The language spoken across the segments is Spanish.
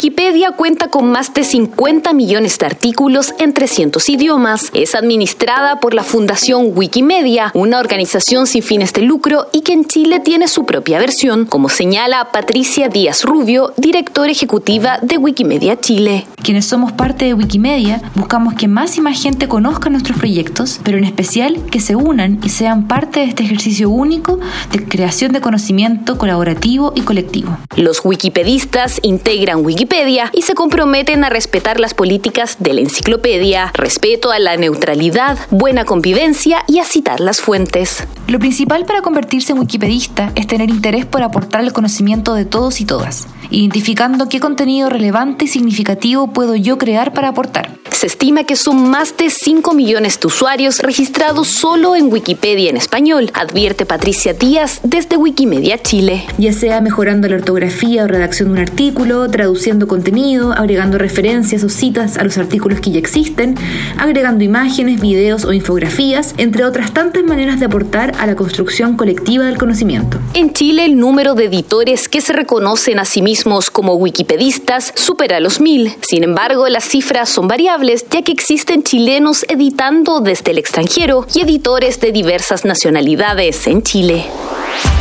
Wikipedia cuenta con más de 50 millones de artículos en 300 idiomas. Es administrada por la Fundación Wikimedia, una organización sin fines de lucro y que en Chile tiene su propia versión, como señala Patricia Díaz Rubio, directora ejecutiva de Wikimedia Chile. Quienes somos parte de Wikimedia buscamos que más y más gente conozca nuestros proyectos, pero en especial que se unan y sean parte de este ejercicio único de creación de conocimiento colaborativo y colectivo. Los wikipedistas integran Wikimedia Y se comprometen a respetar las políticas de la enciclopedia, respeto a la neutralidad, buena convivencia y a citar las fuentes. Lo principal para convertirse en wikipedista es tener interés por aportar el conocimiento de todos y todas, identificando qué contenido relevante y significativo puedo yo crear para aportar. Se estima que son más de 5 millones de usuarios registrados solo en Wikipedia en español, advierte Patricia Díaz desde Wikimedia Chile. Ya sea mejorando la ortografía o redacción de un artículo, traduciendo contenido, agregando referencias o citas a los artículos que ya existen, agregando imágenes, videos o infografías, entre otras tantas maneras de aportar a la construcción colectiva del conocimiento. En Chile, el número de editores que se reconocen a sí mismos como wikipedistas supera los mil. Sin embargo, las cifras son variables ya que existen chilenos editando desde el extranjero y editores de diversas nacionalidades en Chile.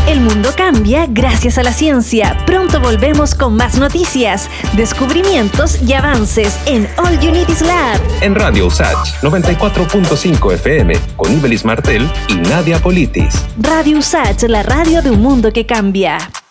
El mundo cambia gracias a la ciencia. Pronto volvemos con más noticias, descubrimientos y avances en All Unities Lab. En Radio USACH 94.5 FM con Ibelis Martel y Nadia Politis. Radio USACH, la radio de un mundo que cambia.